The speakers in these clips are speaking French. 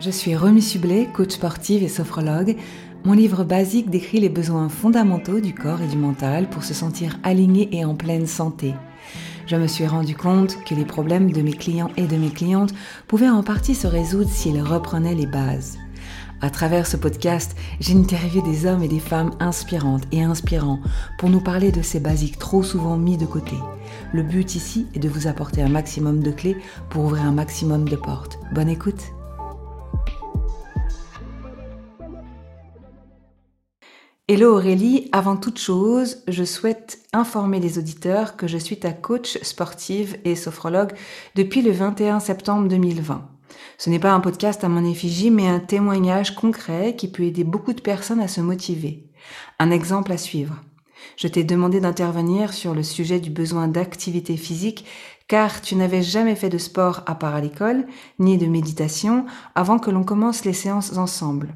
Je suis Remy Sublet, coach sportive et sophrologue. Mon livre basique décrit les besoins fondamentaux du corps et du mental pour se sentir aligné et en pleine santé. Je me suis rendu compte que les problèmes de mes clients et de mes clientes pouvaient en partie se résoudre s'ils reprenaient les bases. À travers ce podcast, j'ai interviewé des hommes et des femmes inspirantes et inspirants pour nous parler de ces basiques trop souvent mis de côté. Le but ici est de vous apporter un maximum de clés pour ouvrir un maximum de portes. Bonne écoute Hello Aurélie, avant toute chose, je souhaite informer les auditeurs que je suis ta coach sportive et sophrologue depuis le 21 septembre 2020. Ce n'est pas un podcast à mon effigie, mais un témoignage concret qui peut aider beaucoup de personnes à se motiver. Un exemple à suivre. Je t'ai demandé d'intervenir sur le sujet du besoin d'activité physique car tu n'avais jamais fait de sport à part à l'école, ni de méditation, avant que l'on commence les séances ensemble.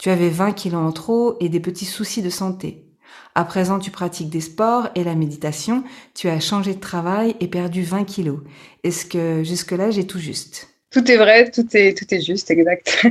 Tu avais 20 kilos en trop et des petits soucis de santé. À présent, tu pratiques des sports et la méditation, tu as changé de travail et perdu 20 kilos. Est-ce que jusque-là, j'ai tout juste? Tout est vrai, tout est, tout est juste, exact.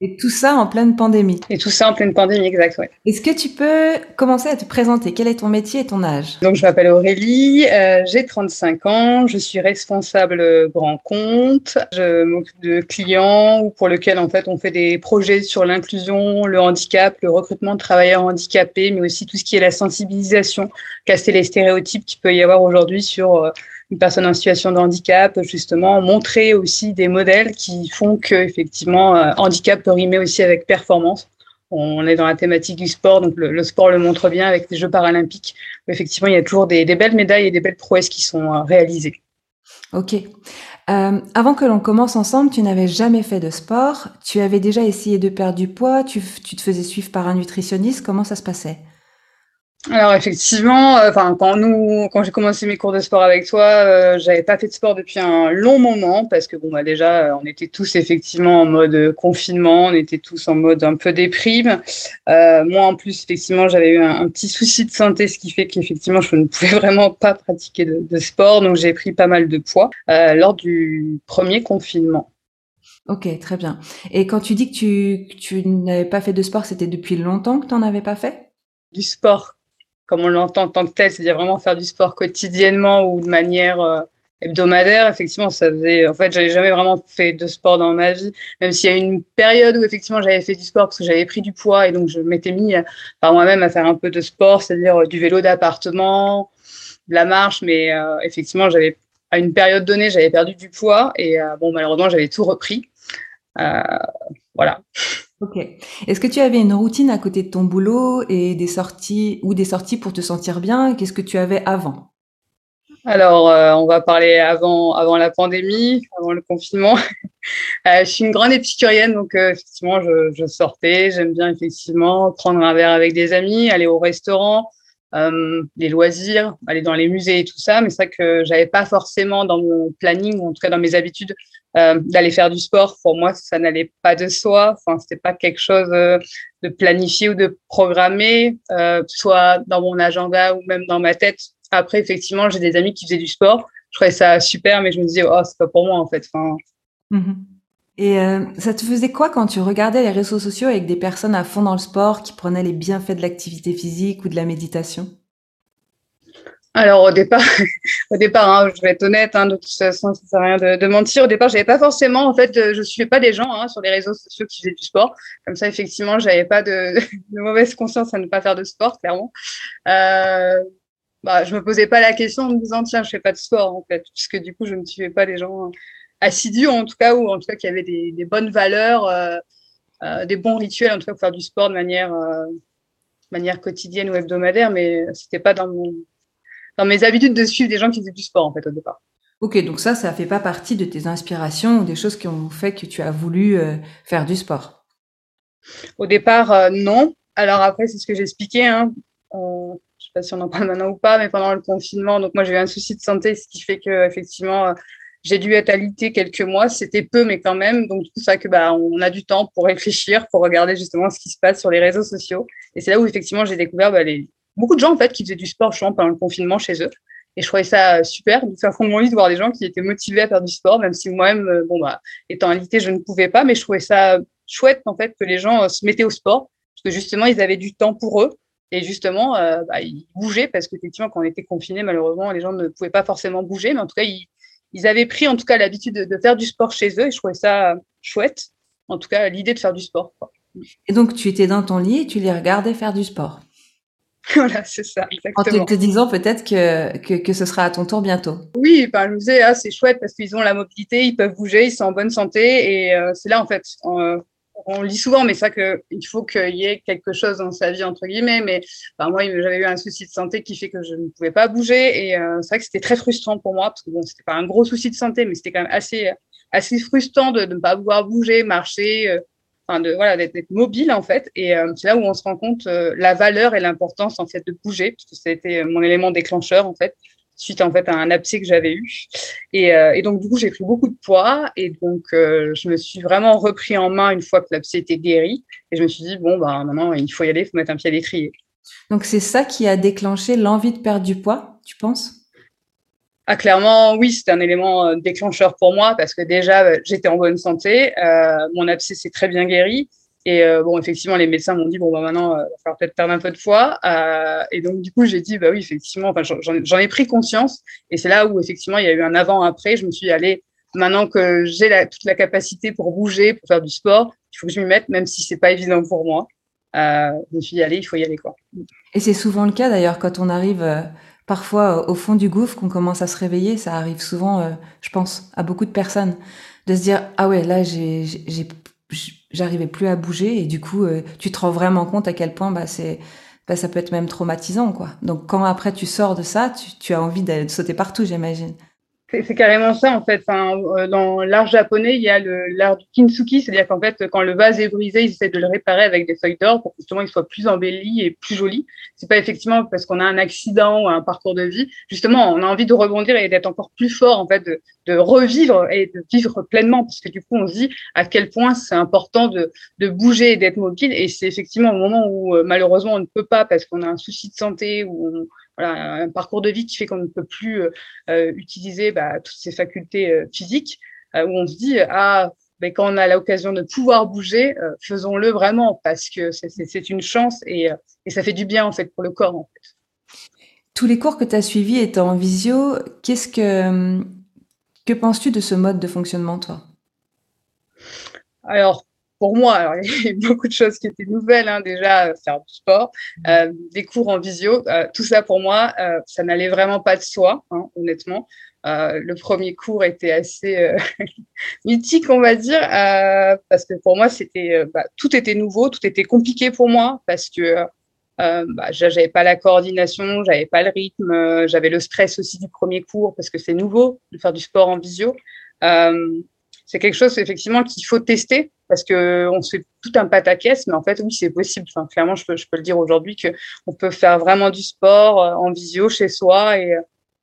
Et tout ça en pleine pandémie. Et tout ça en pleine pandémie, exact, ouais. Est-ce que tu peux commencer à te présenter? Quel est ton métier et ton âge? Donc, je m'appelle Aurélie, euh, j'ai 35 ans, je suis responsable grand compte. Je m'occupe de clients pour lesquels, en fait, on fait des projets sur l'inclusion, le handicap, le recrutement de travailleurs handicapés, mais aussi tout ce qui est la sensibilisation, casser les stéréotypes qu'il peut y avoir aujourd'hui sur euh, une personne en situation de handicap, justement, montrer aussi des modèles qui font que, effectivement, euh, handicap peut rimer aussi avec performance. On est dans la thématique du sport, donc le, sport le montre bien avec les Jeux paralympiques. Effectivement, il y a toujours des, belles médailles et des belles prouesses qui sont euh, réalisées. Ok. Euh, avant que l'on commence ensemble, tu n'avais jamais fait de sport. Tu avais déjà essayé de perdre du poids. Tu te faisais suivre par un nutritionniste. Comment ça se passait? Alors effectivement, euh, enfin quand nous, quand j'ai commencé mes cours de sport avec toi, euh, j'avais pas fait de sport depuis un long moment parce que bon bah déjà on était tous effectivement en mode confinement, on était tous en mode un peu déprime. Euh, moi en plus effectivement j'avais eu un, petit souci de santé, ce qui fait qu'effectivement je ne pouvais vraiment pas pratiquer de, de sport, donc j'ai pris pas mal de poids euh, lors du premier confinement. Ok, très bien. Et quand tu dis que tu, tu n'avais pas fait de sport, c'était depuis longtemps que tu n'en avais pas fait? Du sport comme on l'entend en tant que tel, c'est-à-dire vraiment faire du sport quotidiennement ou de manière euh, hebdomadaire. Effectivement, ça faisait. En fait, j'avais jamais vraiment fait de sport dans ma vie, même s'il y a une période où effectivement j'avais fait du sport parce que j'avais pris du poids et donc je m'étais mis euh, par moi-même à faire un peu de sport, c'est-à-dire euh, du vélo d'appartement, de la marche, mais effectivement, j'avais à une période donnée, j'avais perdu du poids et bon, malheureusement, j'avais tout repris. voilà. Ok. Est-ce que tu avais une routine à côté de ton boulot et des sorties ou des sorties pour te sentir bien? Qu'est-ce que tu avais avant? Alors, euh, on va parler avant, avant la pandémie, avant le confinement. euh, je suis une grande épicurienne, donc euh, effectivement, je, sortais. J'aime bien effectivement prendre un verre avec des amis, aller au restaurant, les loisirs, aller dans les musées et tout ça. Mais c'est vrai que j'avais pas forcément dans mon planning, ou en tout cas dans mes habitudes, euh, d'aller faire du sport. Pour moi, ça n'allait pas de soi. Enfin, c'était pas quelque chose euh, de planifié ou de programmé, euh, soit dans mon agenda ou même dans ma tête. Après, effectivement, j'ai des amis qui faisaient du sport. Je trouvais ça super, mais je me disais, oh, c'est pas pour moi en fait. Enfin, mmh et ça te faisait quoi quand tu regardais les réseaux sociaux avec des personnes à fond dans le sport qui prenaient les bienfaits de l'activité physique ou de la méditation? Alors au départ, au départ, hein, je vais être honnête, hein, de toute façon, ça sert à rien de, mentir. Au départ, j'avais pas forcément, en fait, je suivais pas des gens hein, sur les réseaux sociaux qui faisaient du sport. Comme ça, effectivement, j'avais pas de, mauvaise conscience à ne pas faire de sport, clairement. Euh, bah, je me posais pas la question en me disant tiens, je fais pas de sport en fait, puisque du coup, je ne suivais pas les gens assidus en tout cas, ou en tout cas qui avait des, des bonnes valeurs, euh, euh, des bons rituels, en tout cas pour faire du sport de manière, euh, manière quotidienne ou hebdomadaire, mais c'était pas dans, mon, dans mes habitudes de suivre des gens qui faisaient du sport en fait au départ. Ok, donc ça, ça fait pas partie de tes inspirations ou des choses qui ont fait que tu as voulu euh, faire du sport? Au départ, euh, non. Alors après, c'est ce que j'expliquais. Hein. Euh, je sais pas si on en parle maintenant ou pas, mais pendant le confinement, donc moi j'ai eu un souci de santé, ce qui fait que effectivement j'ai dû être alitée quelques mois, c'était peu, mais quand même. Donc, tout ça que bah, on a du temps pour réfléchir, pour regarder justement ce qui se passe sur les réseaux sociaux. Et c'est là où effectivement j'ai découvert bah, les... beaucoup de gens en fait qui faisaient du sport justement pendant le confinement chez eux. Et je trouvais ça super de faire fond de mon lit de voir des gens qui étaient motivés à faire du sport, même si moi-même, bon, bah, étant alité, je ne pouvais pas, mais je trouvais ça chouette, en fait, que les gens se mettaient au sport, parce que justement, ils avaient du temps pour eux. Et justement, bah, ils bougeaient parce qu'effectivement, quand on était confinés, malheureusement, les gens ne pouvaient pas forcément bouger, mais en tout cas, ils, ils avaient pris en tout cas l'habitude de, faire du sport chez eux et je trouvais ça chouette. En tout cas, l'idée de faire du sport. Et donc, tu étais dans ton lit et tu les regardais faire du sport. voilà, c'est ça, exactement. En te, disant peut-être que, que, que, ce sera à ton tour bientôt. Oui, ben, je me disais, ah, c'est chouette parce qu'ils ont la mobilité, ils peuvent bouger, ils sont en bonne santé. Et euh, c'est là, en fait, on lit souvent, mais ça qu'il faut qu'il y ait quelque chose dans sa vie, entre guillemets. Mais moi, j'avais eu un souci de santé qui fait que je ne pouvais pas bouger. Et euh, c'est vrai que c'était très frustrant pour moi, parce que bon, c'était pas un gros souci de santé, mais c'était quand même assez, assez frustrant de, ne pas pouvoir bouger, marcher, euh, enfin, de, voilà, d'être mobile, en fait. Et euh, c'est là où on se rend compte la valeur et l'importance, en fait, de bouger, parce que ça a été mon élément déclencheur, en fait suite en fait à un abcès que j'avais eu. Et, euh, donc du coup j'ai pris beaucoup de poids et donc euh, je me suis vraiment repris en main une fois que l'abcès était guéri et je me suis dit bon bah maintenant il faut y aller, il faut mettre un pied à l'étrier. Donc c'est ça qui a déclenché l'envie de perdre du poids, tu penses? Ah, clairement, oui, c'était un élément euh, déclencheur pour moi parce que déjà, j'étais en bonne santé, euh, mon abcès s'est très bien guéri et euh, bon, effectivement, les médecins m'ont dit bon, bah maintenant, il euh, va falloir peut-être perdre un peu de poids. Euh, et donc, du coup, j'ai dit bah oui, effectivement, j'en ai pris conscience. Et c'est là où effectivement, il y a eu un avant-après. Je me suis allez, maintenant que j'ai toute la capacité pour bouger, pour faire du sport, il faut que je m'y mette, même si c'est pas évident pour moi. je me suis dit, allez, il faut y aller quoi. Et c'est souvent le cas d'ailleurs quand on arrive. Parfois, au fond du gouffre, qu'on commence à se réveiller, ça arrive souvent, je pense, à beaucoup de personnes, de se dire ah ouais là j'ai j'arrivais plus à bouger et du coup euh, tu te rends vraiment compte à quel point bah c'est bah, ça peut être même traumatisant quoi. Donc quand après tu sors de ça, tu, tu as envie de sauter partout, j'imagine. C'est carrément ça en fait. Enfin, euh, dans l'art japonais, il y a l'art du kintsugi, c'est-à-dire qu'en fait, quand le vase est brisé, ils essaient de le réparer avec des feuilles d'or pour que justement il soit plus embelli et plus joli. C'est pas effectivement parce qu'on a un accident ou un parcours de vie. Justement, on a envie de rebondir et d'être encore plus fort en fait, de, revivre et de vivre pleinement, parce que du coup, on se dit à quel point c'est important de, de bouger et d'être mobile. Et c'est effectivement au moment où euh, malheureusement on ne peut pas parce qu'on a un souci de santé ou voilà, un parcours de vie qui fait qu'on ne peut plus euh, euh, utiliser bah, toutes ces facultés euh, physiques, où on se dit, ah, mais quand on a l'occasion de pouvoir bouger, faisons-le vraiment, parce que c'est une chance et, et, ça fait du bien en fait pour le corps. En fait. Tous les cours que tu as suivis étant en visio, qu'est-ce que, que penses-tu de ce mode de fonctionnement, toi? Alors, pour moi, alors, il y a eu beaucoup de choses qui étaient nouvelles, hein, déjà, euh, faire du sport, mmh. euh, des cours en visio, euh, tout ça pour moi, euh, ça n'allait vraiment pas de soi, hein, honnêtement. Euh, le premier cours était assez euh, mythique, on va dire, parce que pour moi, c'était bah, tout était nouveau, tout était compliqué pour moi, parce que bah, j'avais pas la coordination, j'avais pas le rythme, j'avais le stress aussi du premier cours, parce que c'est nouveau de faire du sport en visio. C'est quelque chose effectivement qu'il faut tester parce que on se fait tout un pataquès, mais en fait, oui, c'est possible. Clairement, je peux, je peux le dire aujourd'hui que on peut faire vraiment du sport euh, en visio chez soi et,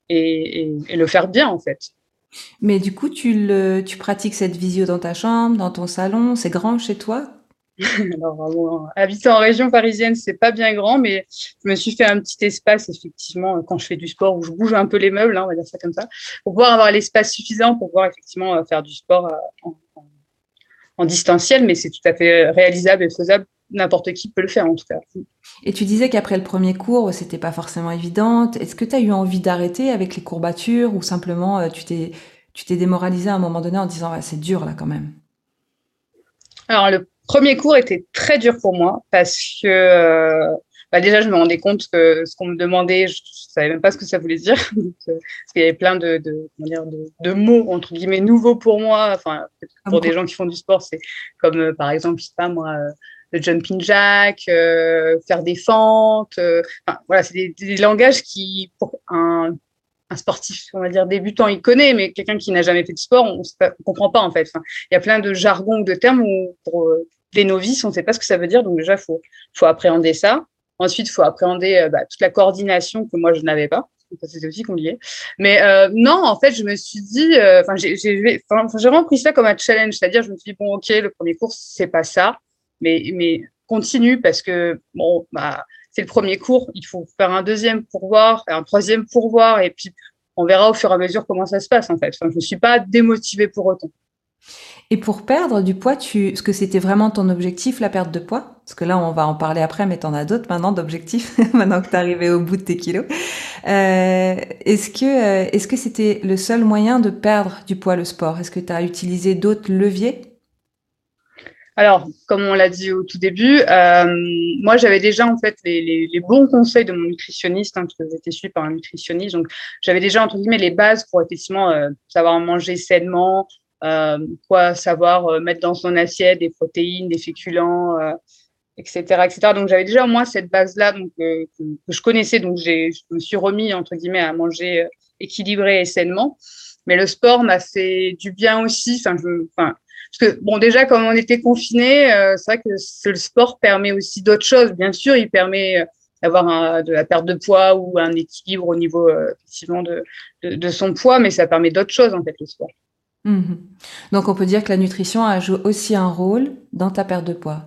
et, et, le faire bien, en fait. Mais du coup, tu, tu pratiques cette visio dans ta chambre, dans ton salon, c'est grand chez toi? Alors, habiter en région parisienne, c'est pas bien grand, mais je me suis fait un petit espace, effectivement, quand je fais du sport, où je bouge un peu les meubles, hein, on va dire ça comme ça, pour pouvoir avoir l'espace suffisant pour pouvoir effectivement faire du sport euh, en, en distanciel, mais c'est tout à fait réalisable et faisable. N'importe qui peut le faire en tout cas. Et tu disais qu'après le premier cours, c'était pas forcément évident. Est-ce que tu as eu envie d'arrêter avec les courbatures ou simplement euh, tu t'es tu t'es démoralisé à un moment donné en disant c'est dur là quand même? Alors le premier cours était très dur pour moi parce que euh, bah déjà, je me rendais compte que ce qu'on me demandait, je ne savais même pas ce que ça voulait dire. Euh, parce qu'il y avait plein de, de, de, de, mots, entre guillemets, nouveaux pour moi. Enfin, pour des gens qui font du sport, c'est comme, euh, par exemple, je sais pas moi, euh, le jumping jack, faire des fentes. enfin, voilà, c'est des, des, langages qui, pour un, sportif, on va dire, débutant, il connaît, mais quelqu'un qui n'a jamais fait de sport, on ne comprend pas, en fait. Il y a plein de jargons de termes où, pour des novices, on ne sait pas ce que ça veut dire. Donc, déjà, faut, faut appréhender ça. Ensuite, faut appréhender euh, bah, toute la coordination que moi, je n'avais pas. C'était aussi compliqué. Mais euh, non, en fait, je me suis dit, euh, j'ai vraiment pris ça comme un challenge. C'est-à-dire, je me suis dit, bon, OK, le premier cours, c'est pas ça, mais, mais continue parce que, bon, bah, c'est le premier cours. Il faut faire un deuxième pourvoir, un troisième pourvoir, et puis on verra au fur et à mesure comment ça se passe en fait. Je ne suis pas démotivée pour autant. Et pour perdre du poids, tu, est-ce que c'était vraiment ton objectif, la perte de poids? Parce que là, on va en parler après, mais tu en as d'autres maintenant d'objectifs, maintenant que tu es arrivé au bout de tes kilos. Euh, est-ce que euh, est-ce que c'était le seul moyen de perdre du poids, le sport? Est-ce que tu as utilisé d'autres leviers? Alors, comme on l'a dit au tout début, euh, moi j'avais déjà en fait les, les, bons conseils de mon nutritionniste, hein, parce que j'étais suivie par un nutritionniste, donc j'avais déjà entre guillemets les bases pour effectivement euh, savoir manger sainement, euh, quoi savoir euh, mettre dans son assiette des protéines, des féculents, etc., etc. Donc j'avais déjà moins cette base-là donc que, que, je connaissais, donc je me suis remis entre guillemets à manger équilibré et sainement. Mais le sport m'a fait du bien aussi. Enfin, je, enfin, parce que, bon, déjà, comme on était confinés, euh, c'est vrai que le sport permet aussi d'autres choses. Bien sûr, il permet euh, d'avoir de la perte de poids ou un équilibre au niveau euh, effectivement de, de, son poids, mais ça permet d'autres choses en fait le sport. Mmh Donc on peut dire que la nutrition a joué aussi un rôle dans ta perte de poids.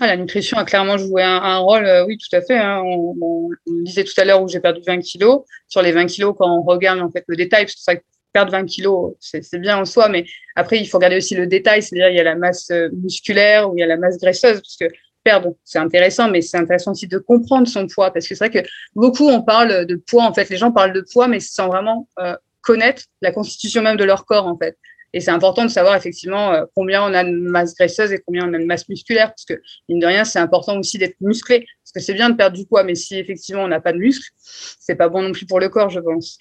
Ah, la nutrition a clairement joué un, rôle, oui, tout à fait. Hein. On, on, disait tout à l'heure où j'ai perdu 20 kilos. Sur les 20 kilos, quand on regarde en fait le détail, parce que c'est perdre 20 kilos, c'est bien en soi, mais après, il faut regarder aussi le détail, c'est-à-dire il y a la masse euh, musculaire ou il y a la masse graisseuse, parce que perdre, c'est intéressant, mais c'est intéressant aussi de comprendre son poids, parce que c'est vrai que beaucoup, on parle de poids, en fait, les gens parlent de poids, mais sans vraiment euh, connaître la constitution même de leur corps, en fait. Et c'est important de savoir effectivement euh, combien on a de masse graisseuse et combien on a de masse musculaire, parce que, mine de rien, c'est important aussi d'être musclé, parce que c'est bien de perdre du poids, mais si effectivement on n'a pas de muscle, c'est pas bon non plus pour le corps, je pense.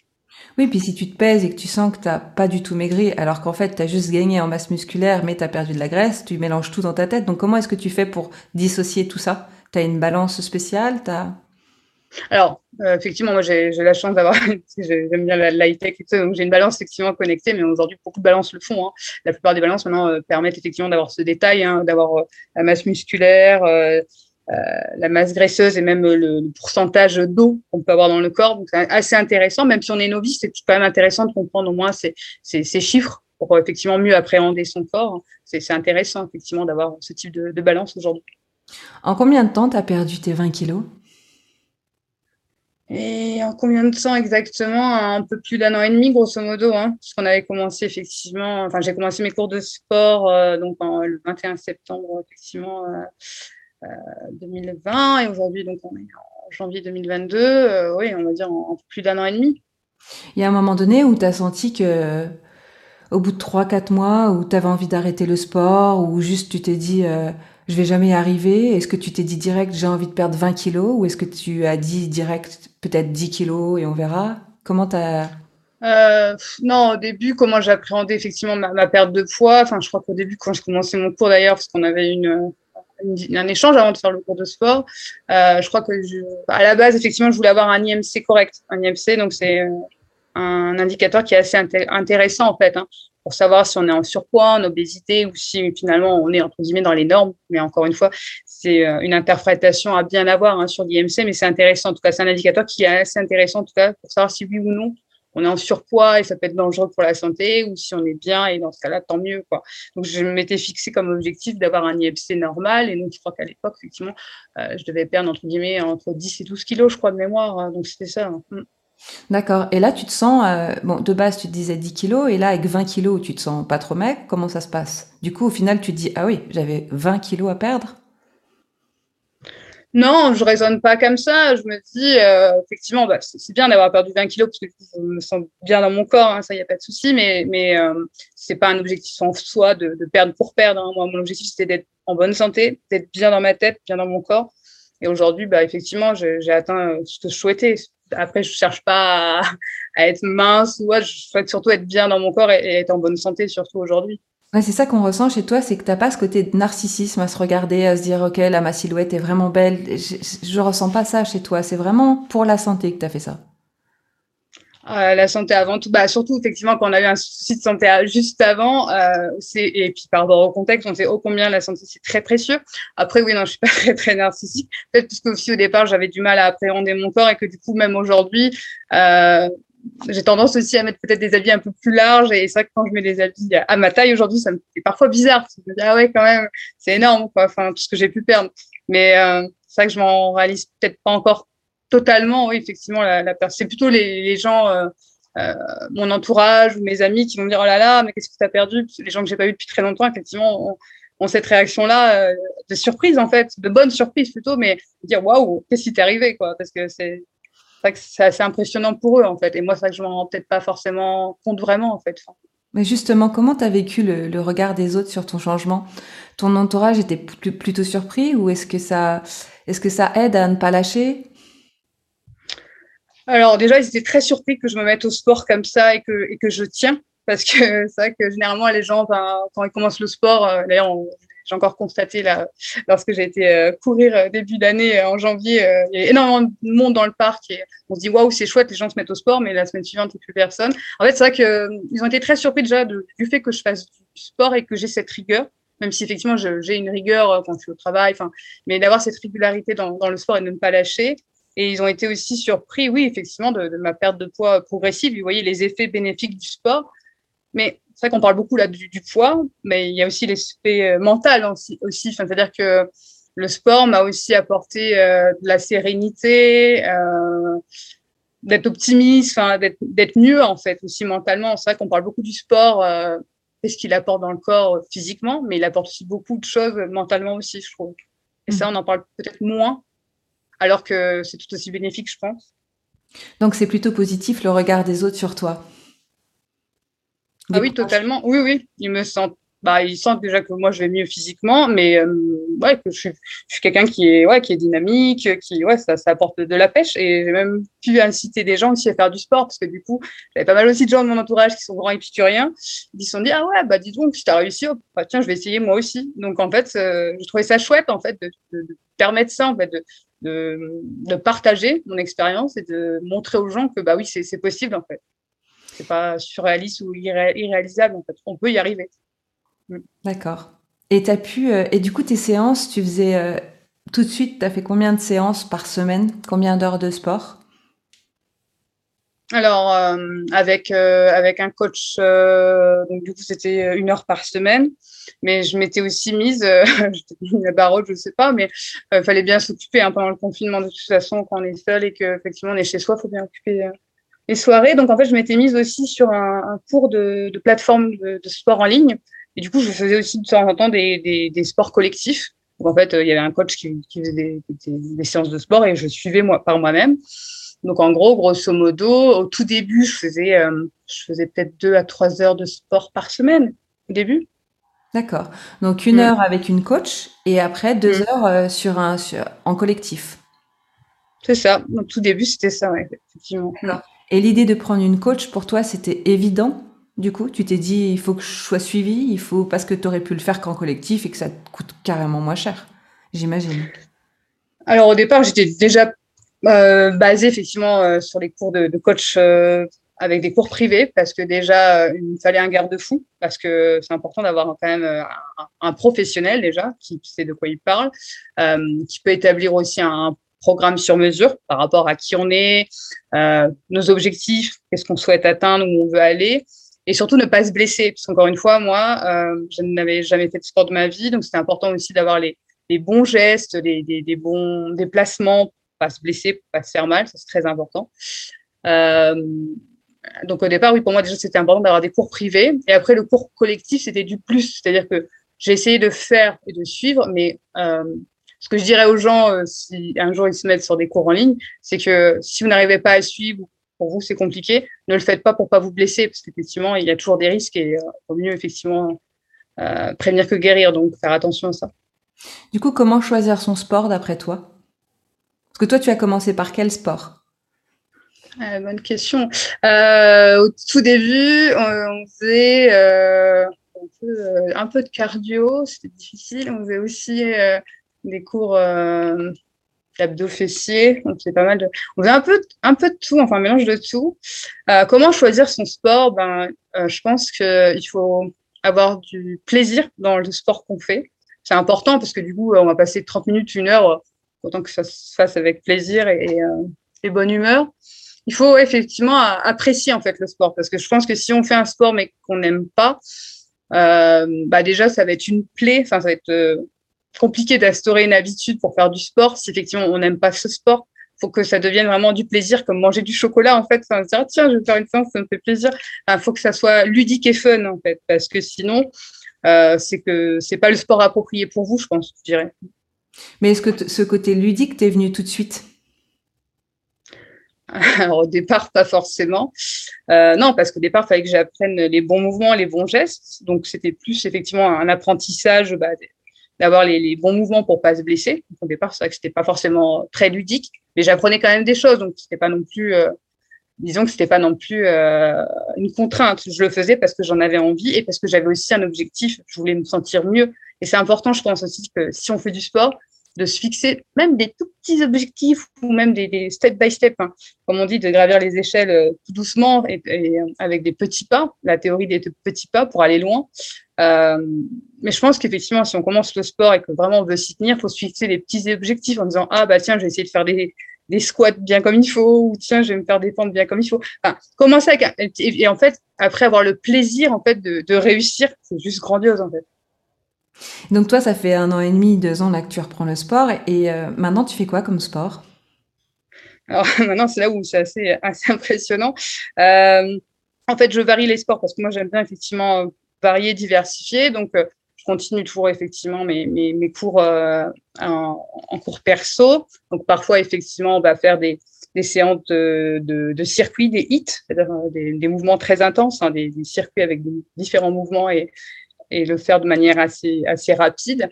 Oui, puis si tu te pèses et que tu sens que tu n'as pas du tout maigri, alors qu'en fait, tu as juste gagné en masse musculaire, mais tu as perdu de la graisse, tu mélanges tout dans ta tête. Donc, comment est-ce que tu fais pour dissocier tout ça? Tu as une balance spéciale? As... Alors, euh, effectivement, moi, j'ai la chance d'avoir, j'aime bien la, high-tech et tout, donc j'ai une balance effectivement connectée, mais aujourd'hui, beaucoup de balances le font. Hein. La plupart des balances, maintenant, euh, permettent effectivement d'avoir ce détail, hein, d'avoir euh, la masse musculaire, la masse graisseuse et même le, pourcentage d'eau qu'on peut avoir dans le corps. Donc, c'est assez intéressant. Même si on est novice, c'est quand même intéressant de comprendre au moins ces, ces, ces chiffres pour effectivement mieux appréhender son corps. C'est intéressant, effectivement, d'avoir ce type de, de balance aujourd'hui. En combien de temps tu as perdu tes 20 kilos? Et en combien de temps exactement? Un peu plus d'un an et demi, grosso modo, hein, puisqu'on avait commencé effectivement. Enfin, j'ai commencé mes cours de sport euh, donc en, le 21 septembre, effectivement, euh, 2020 euh, et aujourd'hui, donc on est en janvier 2022, euh, oui, on va dire en, plus d'un an et demi. Il y a un moment donné où tu as senti que, au bout de 3-4 mois, où tu avais envie d'arrêter le sport, ou juste tu t'es dit, euh, je vais jamais y arriver Est-ce que tu t'es dit direct, j'ai envie de perdre 20 kilos, ou est-ce que tu as dit direct, peut-être 10 kilos et on verra Comment tu as. Euh, non, au début, comment j'appréhendais effectivement ma, ma, perte de poids. Enfin, je crois qu'au début, quand je commençais mon cours d'ailleurs, parce qu'on avait une, un échange avant de faire le cours de sport. Euh, je crois que je, à la base, effectivement, je voulais avoir un IMC correct. Un IMC, donc c'est euh, un indicateur qui est assez intéressant en fait, hein, pour savoir si on est en surpoids, en obésité ou si finalement on est entre guillemets dans les normes. Mais encore une fois, c'est euh, une interprétation à bien avoir hein, sur l'IMC, mais c'est intéressant. En tout cas, c'est un indicateur qui est assez intéressant en tout cas pour savoir si oui ou non on est en surpoids et ça peut être dangereux pour la santé, ou si on est bien et dans ce cas-là, tant mieux. Quoi. Donc, je m'étais fixé comme objectif d'avoir un IFC normal. Et donc, je crois qu'à l'époque, effectivement, euh, je devais perdre entre guillemets entre 10 et 12 kilos, je crois, de mémoire. Hein. Donc, c'était ça. Hein. Mm. D'accord. Et là, tu te sens, euh, bon, de base, tu te disais 10 kilos, et là, avec 20 kilos, tu te sens pas trop mec. Comment ça se passe? Du coup, au final, tu te dis, ah oui, j'avais 20 kilos à perdre? Non, je raisonne pas comme ça. Je me dis, euh, effectivement, bah, c'est bien d'avoir perdu 20 kilos parce que je me sens bien dans mon corps, hein, ça, il n'y a pas de souci, mais, mais euh, c'est pas un objectif en soi de, perdre pour perdre. Hein. Moi, mon objectif, c'était d'être en bonne santé, d'être bien dans ma tête, bien dans mon corps. Et aujourd'hui, bah, effectivement, j'ai atteint euh, ce que je souhaitais. Après, je cherche pas à, être mince ou je souhaite surtout être bien dans mon corps et être en bonne santé, surtout aujourd'hui. C'est ça qu'on ressent chez toi, c'est que t'as pas ce côté de narcissisme à se regarder, à se dire ok là ma silhouette est vraiment belle. Je, je ressens pas ça chez toi. C'est vraiment pour la santé que tu as fait ça. Euh, la santé avant tout, bah surtout effectivement quand on a eu un souci de santé juste avant, euh, et puis par rapport au contexte, on sait oh combien la santé c'est très précieux. Après oui non, je suis pas très très narcissique, peut-être parce que aussi au départ j'avais du mal à appréhender mon corps et que du coup même aujourd'hui, euh, j'ai tendance aussi à mettre peut-être des habits un peu plus larges. Et c'est vrai que quand je mets des habits à ma taille aujourd'hui, ça me fait parfois bizarre. je me dis, ah ouais, quand même, c'est énorme, quoi. Enfin, tout ce que j'ai pu perdre. Mais c'est vrai que je m'en réalise peut-être pas encore totalement. Oui, effectivement, la, la c'est plutôt les, gens, mon entourage ou mes amis qui vont me dire oh là là, mais qu'est-ce que tu as perdu Les gens que j'ai pas eu depuis très longtemps, effectivement, ont, cette réaction-là de surprise en fait, de bonne surprise plutôt, mais dire waouh, qu'est-ce qui t'est arrivé quoi? Parce que c'est c'est assez impressionnant pour eux, en fait. Et moi, que je m'en rends peut-être pas forcément compte vraiment, en fait. Mais justement, comment tu as vécu le, regard des autres sur ton changement? Ton entourage était plutôt surpris ou est-ce que, ça, est que ça aide à ne pas lâcher? Alors déjà, ils étaient très surpris que je me mette au sport comme ça et que, et que je tiens. Parce que c'est vrai que généralement, les gens, quand ils commencent le sport, euh, d'ailleurs, j'ai encore constaté là, lorsque j'ai été euh, courir euh, début d'année euh, en janvier, il y a énormément de monde dans le parc et on se dit waouh, c'est chouette, les gens se mettent au sport, mais la semaine suivante, il n'y a plus personne. En fait, c'est vrai qu'ils ont été très surpris déjà du fait que je fasse du sport et que j'ai cette rigueur même si effectivement j'ai une rigueur quand je suis au travail, mais d'avoir cette régularité dans, le sport et de ne pas lâcher. Et ils ont été aussi surpris, oui, effectivement, de ma perte de poids progressive. Vous voyez les effets bénéfiques du sport. Mais c'est vrai qu'on parle beaucoup là du, poids, mais il y a aussi l'aspect euh, mental aussi. C'est-à-dire que le sport m'a aussi apporté euh, de la sérénité, euh, d'être optimiste, d'être mieux en fait aussi mentalement. C'est vrai qu'on parle beaucoup du sport, qu'est-ce qu'il apporte dans le corps physiquement, mais il apporte aussi beaucoup de choses mentalement aussi, je trouve. Et ça, mm. on en parle peut-être moins, alors que c'est tout aussi bénéfique, je pense. Donc c'est plutôt positif le regard des autres sur toi. Ah oui, totalement. Oui, oui. Ils me sentent, bah, ils sentent déjà que moi je vais mieux physiquement, mais euh, ouais, que je suis, je suis quelqu'un qui est, ouais, qui est dynamique, qui, ouais, ça, ça apporte de la pêche. Et j'ai même pu inciter des gens aussi à faire du sport, parce que du coup, j'avais pas mal aussi de gens de mon entourage qui sont grands épicuriens. Ils se sont dit, ah ouais, bah dis donc, si t'as réussi, oh, bah, tiens, je vais essayer moi aussi. Donc en fait, euh, je trouvais ça chouette en fait de, de, de permettre ça, en fait, de, de, de partager mon expérience et de montrer aux gens que bah oui, c'est possible en fait c'est pas surréaliste ou irréalisable. En fait, on peut y arriver. Mm. D'accord. Et as pu euh, et du coup tes séances, tu faisais euh, tout de suite, tu as fait combien de séances par semaine? Combien d'heures de sport? Alors euh, avec avec un coach, donc du coup c'était une heure par semaine, mais je m'étais aussi mise, la barre je sais pas, mais il fallait bien s'occuper hein, pendant le confinement de toute façon quand on est seul et que effectivement on est chez soi, faut bien occuper les soirées. Donc, en fait, je m'étais mise aussi sur un, un cours de, de plateforme de, de, sport en ligne. Et du coup, je faisais aussi de temps en temps des, des, des sports collectifs. Donc, en fait, il y avait un coach qui, qui faisait des, des, séances de sport et je suivais moi, par moi-même. Donc, en gros, grosso modo, au tout début, je faisais, euh, je faisais peut-être deux à trois heures de sport par semaine au début. D'accord. Donc, une mm. heure avec une coach et après deux mm. heures euh, sur un, sur, en collectif. C'est ça. Au tout début, c'était ça, ouais, effectivement. Et l'idée de prendre une coach, pour toi, c'était évident? Du coup, tu t'es dit, il faut que je sois suivi, il faut parce que tu aurais pu le faire qu'en collectif et que ça te coûte carrément moins cher, j'imagine. Alors au départ, j'étais déjà euh, basée effectivement euh, sur les cours de, coach euh, avec des cours privés parce que déjà il me fallait un garde-fou parce que c'est important d'avoir quand même un, un, professionnel déjà qui sait de quoi il parle, qui peut établir aussi un programme sur mesure par rapport à qui on est, euh, nos objectifs, qu'est-ce qu'on souhaite atteindre, où on veut aller, et surtout ne pas se blesser. Parce qu'encore une fois, moi, euh, je n'avais jamais fait de sport de ma vie, donc c'était important aussi d'avoir les, les, bons gestes, les, des, des, bons déplacements, pas se blesser, pas se faire mal, ça c'est très important. Euh, donc au départ, oui, pour moi déjà c'était important d'avoir des cours privés, et après le cours collectif c'était du plus, c'est-à-dire que j'ai essayé de faire et de suivre, mais ce que je dirais aux gens, euh, si un jour ils se mettent sur des cours en ligne, c'est que si vous n'arrivez pas à suivre, pour vous c'est compliqué, ne le faites pas pour pas vous blesser, parce qu'effectivement il y a toujours des risques et il euh, vaut mieux effectivement euh, prévenir que guérir, donc faire attention à ça. Du coup, comment choisir son sport d'après toi? Parce que toi, tu as commencé par quel sport? Bonne question. au tout début, on, faisait un peu, un, peu, de cardio, c'était difficile. On faisait aussi des cours euh, d'abdos fessiers. On faisait pas mal de, on faisait un peu, un peu de tout, enfin un mélange de tout. Euh, comment choisir son sport? Ben, euh, je pense qu'il faut avoir du plaisir dans le sport qu'on fait. C'est important parce que du coup, on va passer 30 minutes, une heure, autant que ça se fasse avec plaisir et, bonne humeur. Il faut effectivement apprécier en fait le sport parce que je pense que si on fait un sport mais qu'on n'aime pas, bah déjà ça va être une plaie, enfin ça va être compliqué d'instaurer une habitude pour faire du sport si effectivement on n'aime pas ce sport. Il faut que ça devienne vraiment du plaisir, comme manger du chocolat en fait. Enfin, se dire tiens, je vais faire une séance, ça me fait plaisir. Il faut que ça soit ludique et fun en fait, parce que sinon, euh, c'est que c'est pas le sport approprié pour vous, je pense, je dirais. Mais est-ce que ce côté ludique t'est venu tout de suite? Alors, au départ, pas forcément. Euh, non, parce qu'au départ, il fallait que j'apprenne les bons mouvements, les bons gestes. Donc, c'était plus effectivement un apprentissage bah, d'avoir les, bons mouvements pour pas se blesser. Au départ, c'est vrai que c'était pas forcément très ludique, mais j'apprenais quand même des choses. Donc, c'était pas non plus, euh, disons que c'était pas non plus euh, une contrainte. Je le faisais parce que j'en avais envie et parce que j'avais aussi un objectif. Je voulais me sentir mieux. Et c'est important, je pense aussi que si on fait du sport, de se fixer même des tout petits objectifs ou même des, step by step, hein. comme on dit, de gravir les échelles euh, tout doucement et, avec des petits pas, la théorie des petits pas pour aller loin. Euh, mais je pense qu'effectivement, si on commence le sport et que vraiment on veut s'y tenir, il faut se fixer des petits objectifs en disant ah bah tiens, je vais essayer de faire des, des squats bien comme il faut ou tiens, je vais me faire pentes bien comme il faut. Enfin, commencer avec et, en fait après avoir le plaisir en fait de, de réussir, c'est juste grandiose en fait. Donc toi, ça fait un an et demi, deux ans là que tu reprends le sport. Et euh, maintenant, tu fais quoi comme sport? Alors maintenant, c'est là où c'est assez, assez impressionnant. Euh, en fait, je varie les sports parce que moi, j'aime bien effectivement euh, varier, diversifier. Donc, je continue toujours effectivement mes, mes, cours en, cours perso. Donc, parfois, effectivement, on va faire des, séances de, circuits, des hits, des, mouvements très intenses, hein, des, des, circuits avec différents mouvements et, et le faire de manière assez, assez rapide.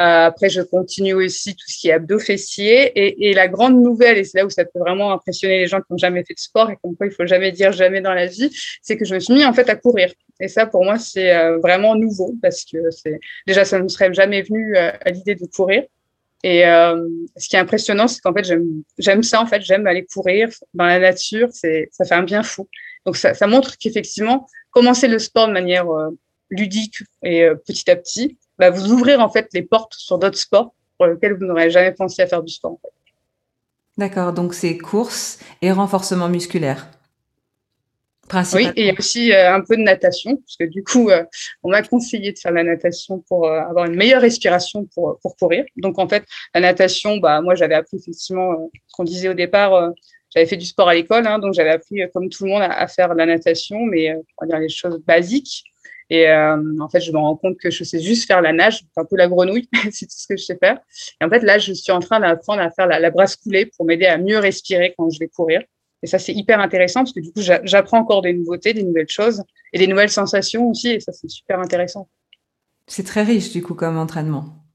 Euh, après, je continue aussi tout ce qui est abdos fessiers. Et, la grande nouvelle, et c'est là où ça peut vraiment impressionner les gens qui n'ont jamais fait de sport et comme quoi il faut jamais dire jamais dans la vie, c'est que je me suis mis en fait à courir. Et ça, pour moi, c'est euh, vraiment nouveau parce que déjà, ça ne me serait jamais venu euh, à l'idée de courir. Et ce qui est impressionnant, c'est qu'en fait, j'aime ça. En fait, j'aime aller courir dans la nature. Ça fait un bien fou. Donc, ça, montre qu'effectivement, commencer le sport de manière ludique et euh, petit à petit, bah, vous ouvrir en fait les portes sur d'autres sports pour lesquels vous n'aurez jamais pensé à faire du sport. D'accord, donc c'est course et renforcement musculaire. Oui, et il y a aussi euh, un peu de natation, parce que du coup, euh, on m'a conseillé de faire la natation pour avoir une meilleure respiration pour, pour courir. Donc en fait, la natation, bah, moi j'avais appris effectivement ce qu'on disait au départ, j'avais fait du sport à l'école, hein, donc j'avais appris comme tout le monde à, à faire la natation, mais on va dire les choses basiques. Et euh, en fait, je me rends compte que je sais juste faire la nage, un peu la grenouille, c'est tout ce que je sais faire. Et en fait, là, je suis en train d'apprendre à faire la, la brasse coulée pour m'aider à mieux respirer quand je vais courir. Et ça, c'est hyper intéressant parce que du coup, j'apprends encore des nouveautés, des nouvelles choses et des nouvelles sensations aussi. Et ça, c'est super intéressant. C'est très riche, du coup, comme entraînement.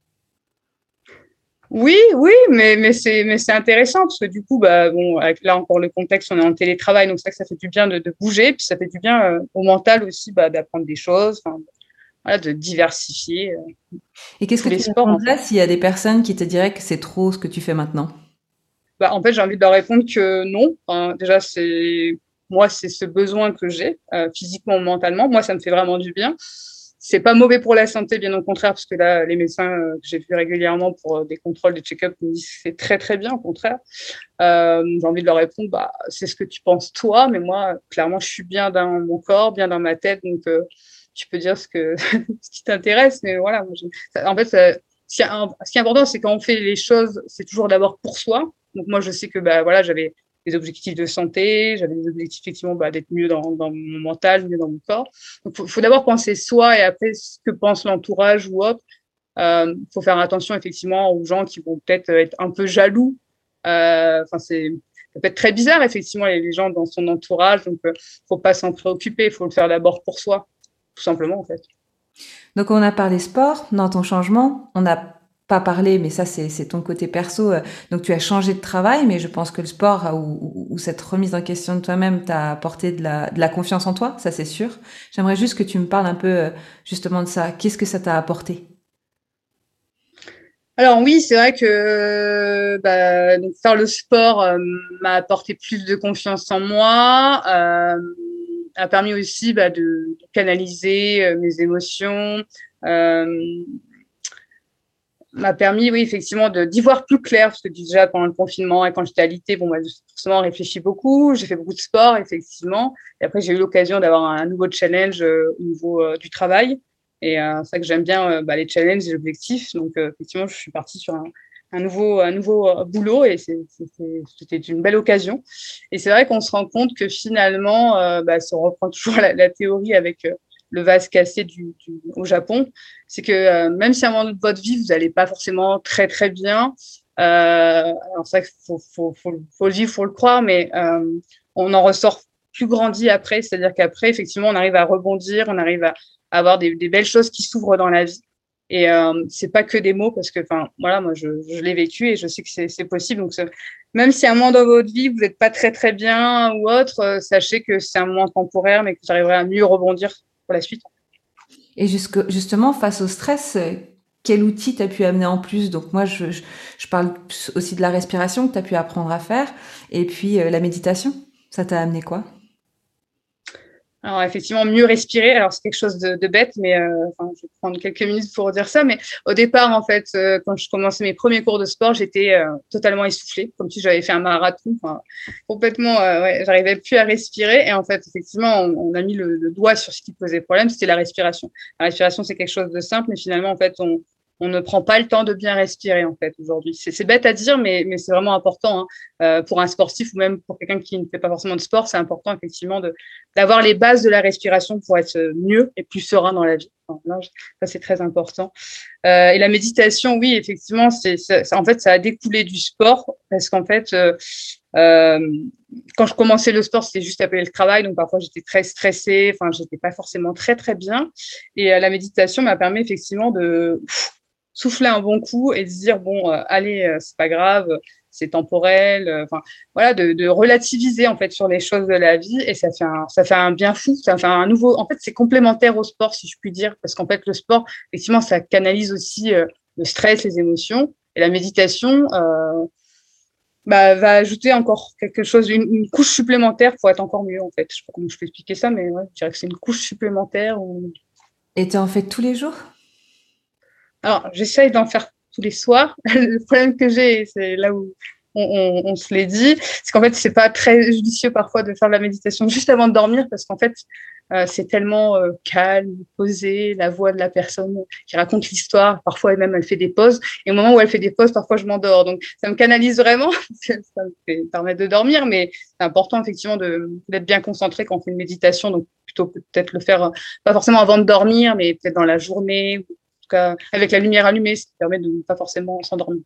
Oui, oui, mais, mais c'est mais c'est intéressant parce que du coup, bah bon, avec là encore le contexte, on est en télétravail, donc c'est que ça fait du bien de, de bouger, puis ça fait du bien euh, au mental aussi, bah, d'apprendre des choses, voilà, de diversifier. Euh, Et qu'est-ce que tu répondrais s'il y a des personnes qui te diraient que c'est trop ce que tu fais maintenant? Bah, en fait, j'ai envie de leur répondre que non. Enfin, déjà, c'est moi, c'est ce besoin que j'ai euh, physiquement ou mentalement. Moi, ça me fait vraiment du bien c'est pas mauvais pour la santé, bien au contraire, parce que là, les médecins euh, que j'ai vus régulièrement pour euh, des contrôles, des check-up, me disent c'est très très bien, au contraire. Euh, j'ai envie de leur répondre, bah, c'est ce que tu penses toi, mais moi, clairement, je suis bien dans mon corps, bien dans ma tête, donc euh, tu peux dire ce que ce qui t'intéresse, mais voilà. En fait, ce qui est important, c'est quand on fait les choses, c'est toujours d'abord pour soi. Donc moi, je sais que bah voilà, j'avais des objectifs de santé, j'avais des objectifs effectivement bah, d'être mieux dans, mon mental, mieux dans mon corps. Donc, faut, d'abord penser soi et après ce que pense l'entourage ou autre. Euh, faut faire attention effectivement aux gens qui vont peut-être être un peu jaloux. Euh, enfin, c'est peut être très bizarre effectivement les, gens dans son entourage. Donc, euh, faut pas s'en préoccuper. Il faut le faire d'abord pour soi, tout simplement en fait. Donc, on a parlé sport dans ton changement. On a pas parler, mais ça c'est ton côté perso. Euh, donc tu as changé de travail, mais je pense que le sport ou, ou cette remise en question de toi-même t'a apporté de la, confiance en toi, ça c'est sûr. J'aimerais juste que tu me parles un peu euh, justement de ça. Qu'est-ce que ça t'a apporté? Alors oui, c'est vrai que bah, faire le sport euh, m'a apporté plus de confiance en moi, euh, a permis aussi bah, de, canaliser mes émotions, m'a permis, oui, effectivement, d'y voir plus clair, parce que déjà pendant le confinement et quand j'étais à l'IT, bon, moi, j'ai forcément réfléchi beaucoup, j'ai fait beaucoup de sport, effectivement. Et après, j'ai eu l'occasion d'avoir un nouveau challenge euh, au niveau euh, du travail. Et c'est ça que j'aime bien bah, les challenges et les objectifs. Donc, effectivement, je suis partie sur un, un nouveau, un nouveau euh, boulot et c'était une belle occasion. Et c'est vrai qu'on se rend compte que finalement, euh, bah, si on reprend toujours la, théorie avec euh, le vase cassé du, au Japon, c'est que même si à un moment de votre vie, vous n'allez pas forcément très très bien, alors c'est vrai faut, faut, le vivre, faut le croire, mais on en ressort plus grandi après, c'est-à-dire qu'après, effectivement, on arrive à rebondir, on arrive à, avoir des, belles choses qui s'ouvrent dans la vie. Et euh, c'est pas que des mots parce que, voilà, moi, je, l'ai vécu et je sais que c'est possible. Donc, même si à un moment dans votre vie, vous n'êtes pas très, très bien ou autre, euh, sachez que c'est un moment temporaire, mais que vous arriverez à mieux rebondir pour la suite. Et justement, face au stress, quel outil tu as pu amener en plus? Donc, moi, je, je, parle aussi de la respiration que tu as pu apprendre à faire et puis euh, la méditation. Ça t'a amené quoi? Alors effectivement, mieux respirer. Alors c'est quelque chose de, bête, mais euh, enfin, je vais prendre quelques minutes pour dire ça. Mais au départ, en fait, euh, quand je commençais mes premiers cours de sport, j'étais euh, totalement essoufflée, comme si j'avais fait un marathon. Enfin, complètement, ouais, j'arrivais plus à respirer. Et en fait, effectivement, on, on a mis le, le, doigt sur ce qui posait problème, c'était la respiration. La respiration, c'est quelque chose de simple, mais finalement, en fait, on, on ne prend pas le temps de bien respirer en fait aujourd'hui. C'est bête à dire, mais, mais c'est vraiment important hein. euh, pour un sportif ou même pour quelqu'un qui ne fait pas forcément de sport. C'est important effectivement d'avoir les bases de la respiration pour être mieux et plus serein dans la vie. ça c'est très important. Euh, et la méditation, oui, effectivement, c'est en fait ça a découlé du sport parce qu'en fait euh, quand je commençais le sport, c'était juste après le travail, donc parfois j'étais très stressée, enfin j'étais pas forcément très très bien. Et la méditation m'a permis effectivement de souffler un bon coup et se dire bon euh, allez euh, c'est pas grave c'est temporel euh, enfin voilà de, relativiser en fait sur les choses de la vie et ça fait un ça fait un bien fou ça fait un nouveau en fait c'est complémentaire au sport si je puis dire parce qu'en fait le sport effectivement ça canalise aussi le stress les émotions et la méditation bah, va ajouter encore quelque chose, une, couche supplémentaire pour être encore mieux en fait. Je sais pas comment je peux expliquer ça, mais ouais, je dirais que c'est une couche supplémentaire. Et tu en fais tous les jours? Alors, j'essaye d'en faire tous les soirs. le problème que j'ai, c'est là où on, on, se l'est dit, c'est qu'en fait, c'est pas très judicieux parfois de faire de la méditation juste avant de dormir parce qu'en fait, euh, c'est tellement euh, calme, posé, la voix de la personne qui raconte l'histoire. Parfois, elle-même, elle fait des pauses. Et au moment où elle fait des pauses, parfois, je m'endors. Donc, ça me canalise vraiment. ça me permet de dormir, mais c'est important, effectivement, d'être bien concentré quand on fait une méditation. Donc, plutôt peut-être le faire, euh, pas forcément avant de dormir, mais peut-être dans la journée avec la lumière allumée, ce qui permet de ne pas forcément s'endormir.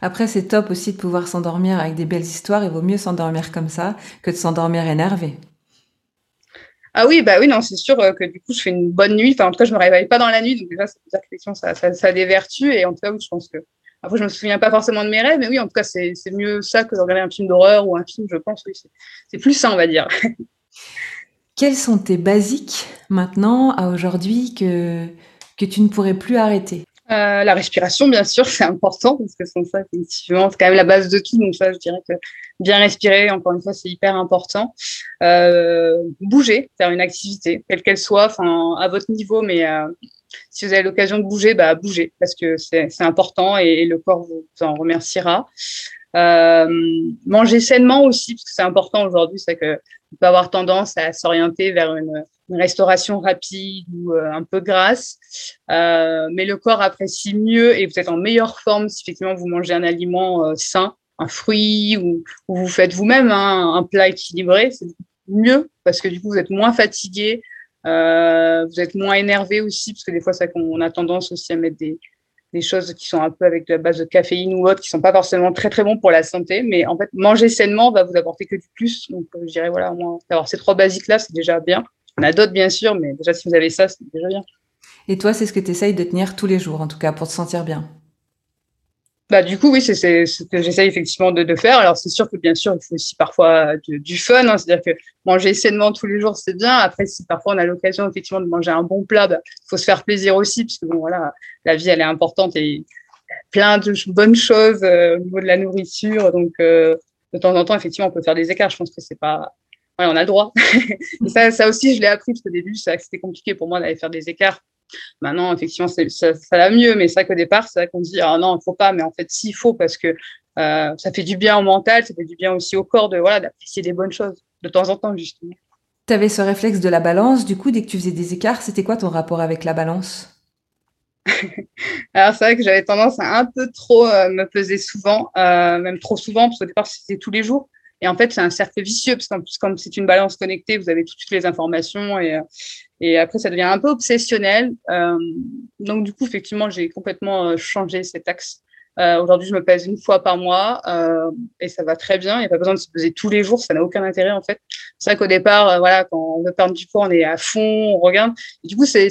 Après, c'est top aussi de pouvoir s'endormir avec des belles histoires. Il vaut mieux s'endormir comme ça que de s'endormir énervé. Ah oui, bah oui, non, c'est sûr que du coup, je fais une bonne nuit. Enfin, en tout cas, je me réveille pas dans la nuit. Donc déjà, ça, ça, ça, ça a des vertus. Et en tout cas, oui, je pense que. Après, je me souviens pas forcément de mes rêves, mais oui, en tout cas, c'est mieux ça que de regarder un film d'horreur ou un film, je pense. Oui, c'est plus ça, on va dire. Quels sont tes basiques maintenant, à aujourd'hui, que, que tu ne pourrais plus arrêter euh, la respiration, bien sûr, c'est important parce que sans ça, effectivement, c'est quand même la base de tout. Donc ça, je dirais que bien respirer, encore une fois, c'est hyper important. Euh, bouger, faire une activité, quelle qu'elle soit, enfin à votre niveau, mais euh, si vous avez l'occasion de bouger, bah bouger parce que c'est important et, le corps vous, en remerciera. manger sainement aussi parce que c'est important aujourd'hui, c'est que on peut avoir tendance à s'orienter vers une une restauration rapide ou euh, un peu grasse, euh, mais le corps apprécie mieux et vous êtes en meilleure forme si effectivement vous mangez un aliment euh, sain, un fruit ou, vous faites vous-même hein, un plat équilibré, c'est mieux parce que du coup vous êtes moins fatigué, vous êtes moins énervé aussi parce que des fois ça on a tendance aussi à mettre des, choses qui sont un peu avec la base de caféine ou autre, qui sont pas forcément très très bons pour la santé, mais en fait manger sainement va vous apporter que du plus. Donc je dirais voilà, d'avoir ces trois basiques là, c'est déjà bien. A d'autres, bien sûr, mais déjà, si vous avez ça, c'est déjà bien. Et toi, c'est ce que tu essayes de tenir tous les jours, en tout cas, pour te sentir bien bah, du coup, oui, c'est ce que j'essaye effectivement de, de, faire. Alors, c'est sûr que bien sûr, il faut aussi parfois du, fun. Hein. C'est-à-dire que manger sainement tous les jours, c'est bien. Après, si parfois on a l'occasion effectivement de manger un bon plat, il bah, faut se faire plaisir aussi, puisque bon, voilà, la vie, elle est importante et plein de bonnes choses euh, au niveau de la nourriture. Donc, euh, de temps en temps, effectivement, on peut faire des écarts. Je pense que c'est pas on a le droit. ça, ça aussi, je l'ai appris parce qu'au début, c'était compliqué pour moi d'aller faire des écarts. Maintenant, effectivement, ça, ça, va mieux, mais c'est vrai qu'au départ, c'est vrai qu'on dit ah non, il faut pas, mais en fait, si, il faut parce que euh, ça fait du bien au mental, ça fait du bien aussi au corps de voilà d'apprécier des bonnes choses de temps en temps justement. tu avais ce réflexe de la balance. Du coup, dès que tu faisais des écarts, c'était quoi ton rapport avec la balance? Alors, c'est vrai que j'avais tendance à un peu trop euh, me peser souvent, euh, même trop souvent, parce qu'au départ, c'était tous les jours. Et en fait, c'est un cercle vicieux, parce qu'en plus, comme c'est une balance connectée, vous avez toutes les informations et, euh, et après, ça devient un peu obsessionnel. Euh, donc, du coup, effectivement, j'ai complètement changé cet axe. Euh, Aujourd'hui, je me pèse une fois par mois euh, et ça va très bien. Il n'y a pas besoin de se peser tous les jours, ça n'a aucun intérêt en fait. C'est vrai qu'au départ, voilà, quand on veut perdre du poids, on est à fond, on regarde. Et du coup, c'est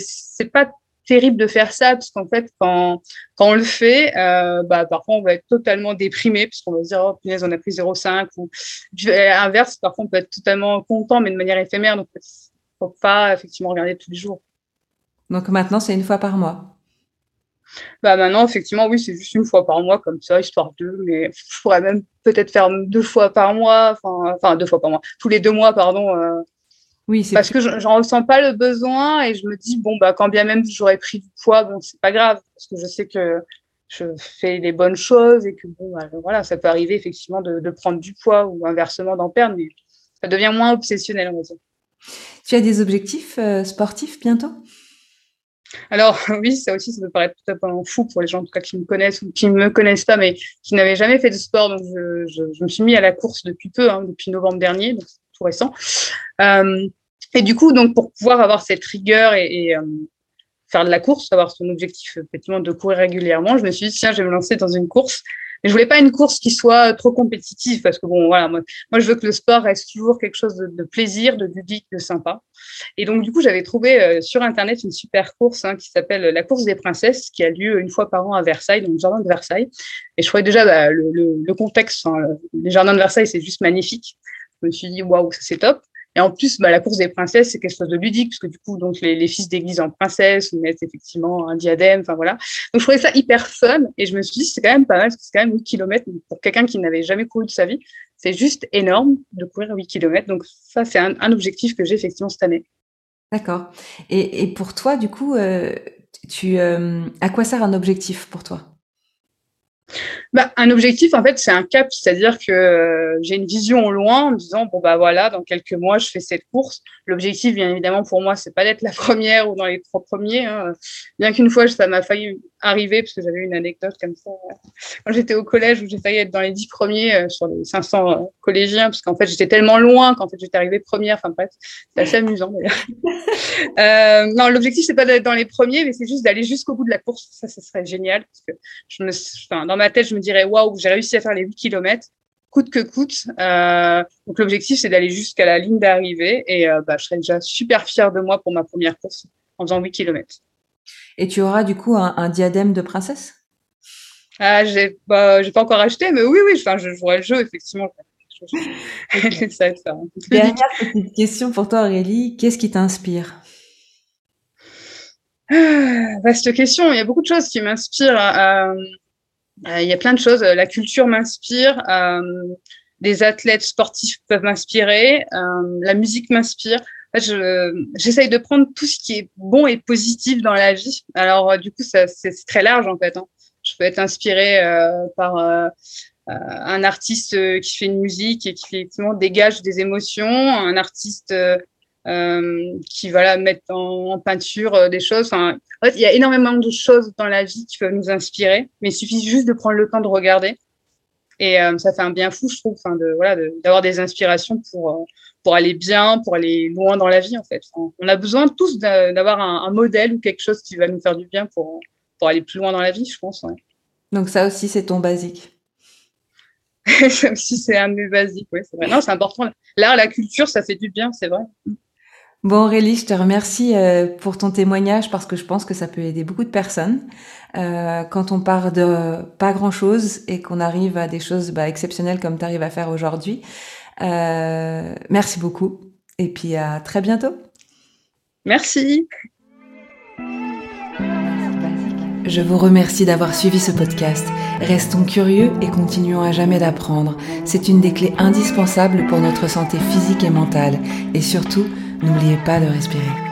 pas terrible de faire ça parce qu'en fait quand quand on le fait euh, bah parfois on va être totalement déprimé parce qu'on va se dire oh punaise on a pris 0,5 ou à l'inverse parfois on peut être totalement content mais de manière éphémère donc faut pas effectivement regarder tous les jours. Donc maintenant c'est une fois par mois. Bah maintenant effectivement oui c'est juste une fois par mois comme ça histoire de mais je pourrais même peut-être faire deux fois par mois enfin enfin deux fois par mois tous les deux mois pardon euh, oui, parce que j'en ressens pas le besoin et je me dis bon bah quand bien même j'aurais pris du poids bon c'est pas grave parce que je sais que je fais les bonnes choses et que bon bah, voilà ça peut arriver effectivement de, de prendre du poids ou inversement d'en perdre mais ça devient moins obsessionnel on va dire. Tu as des objectifs euh, sportifs bientôt? Alors oui, ça aussi, ça peut paraître tout à fait fou pour les gens en tout cas qui me connaissent ou qui ne me connaissent pas, mais qui n'avaient jamais fait de sport. Donc je, je, je, me suis mis à la course depuis peu, hein, depuis novembre dernier, donc c'est tout récent. Euh, et du coup, donc pour pouvoir avoir cette rigueur et, et euh, faire de la course, avoir son objectif effectivement de courir régulièrement, je me suis dit tiens, je vais me lancer dans une course. Mais je voulais pas une course qui soit trop compétitive parce que bon, voilà, moi, je veux que le sport reste toujours quelque chose de, de plaisir, de ludique, de sympa. Et donc du coup, j'avais trouvé euh, sur internet une super course hein, qui s'appelle la course des princesses, qui a lieu une fois par an à Versailles, dans le jardin de Versailles. Et je trouvais déjà bah, le, le, le, contexte, hein, les jardins de Versailles, c'est juste magnifique. Je me suis dit waouh, c'est top. Et en plus, bah, la course des princesses, c'est quelque chose de ludique, parce que du coup, donc les, fils d'église en princesse, on mettent effectivement un diadème, enfin voilà. Donc je trouvais ça hyper fun, et je me suis dit, c'est quand même pas mal, parce que c'est quand même 8 km pour quelqu'un qui n'avait jamais couru de sa vie. C'est juste énorme de courir 8 km. Donc ça, c'est un, objectif que j'ai effectivement cette année. D'accord. Et, et, pour toi, du coup, euh, tu, euh, à quoi sert un objectif pour toi? Bah, un objectif, en fait, c'est un cap, c'est-à-dire que euh, j'ai une vision au loin en me disant bon bah voilà, dans quelques mois, je fais cette course. L'objectif, bien évidemment, pour moi, c'est pas d'être la première ou dans les trois premiers. Hein. Bien qu'une fois, ça m'a failli arriver parce que j'avais une anecdote comme ça quand j'étais au collège où j'ai failli être dans les dix premiers euh, sur les 500 euh, collégiens parce qu'en fait j'étais tellement loin qu'en fait j'étais arrivée première. Enfin bref, c'est assez amusant. euh, non, l'objectif c'est pas d'être dans les premiers, mais c'est juste d'aller jusqu'au bout de la course. Ça, ça serait génial parce que je me, enfin, dans ma tête, je me dirais waouh, j'ai réussi à faire les 8 kilomètres coûte que coûte. Euh, donc l'objectif c'est d'aller jusqu'à la ligne d'arrivée et euh, bah, je serais déjà super fière de moi pour ma première course en faisant 8 kilomètres. Et tu auras du coup un, un diadème de princesse? Ah, j'ai bah, pas encore acheté, mais oui, oui, enfin, je jouerai le jeu, effectivement. ça, ça, Dernière petite question pour toi, Aurélie. Qu'est-ce qui t'inspire? Ah, Vaste question. Il y a beaucoup de choses qui m'inspirent. Euh, euh, il y a plein de choses. La culture m'inspire. Euh, des athlètes sportifs peuvent m'inspirer. Euh, la musique m'inspire j'essaye de prendre tout ce qui est bon et positif dans la vie. Alors, euh, du coup, c'est très large en fait. Hein. Je peux être inspirée euh, par euh, un artiste qui fait une musique et qui effectivement dégage des émotions, un artiste qui va la mettre en, peinture des choses. En fait, il y a énormément de choses dans la vie qui peuvent nous inspirer, mais il suffit juste de prendre le temps de regarder. Et ça fait un bien fou, je trouve, enfin, de voilà, d'avoir des inspirations pour pour aller bien, pour aller loin dans la vie, en fait. On a besoin tous d'avoir un, un, modèle ou quelque chose qui va nous faire du bien pour, pour aller plus loin dans la vie, je pense. Ouais. Donc ça aussi, c'est ton basique. ça aussi, c'est un de mes basiques, oui, c'est vrai. Non, c'est important. L'art, la culture, ça fait du bien, c'est vrai. Bon Aurélie, je te remercie euh, pour ton témoignage parce que je pense que ça peut aider beaucoup de personnes. Euh, quand on part de pas grand-chose et qu'on arrive à des choses bah, exceptionnelles comme tu arrives à faire aujourd'hui, euh, merci beaucoup et puis à très bientôt. Merci. Je vous remercie d'avoir suivi ce podcast. Restons curieux et continuons à jamais d'apprendre. C'est une des clés indispensables pour notre santé physique et mentale. Et surtout, n'oubliez pas de respirer.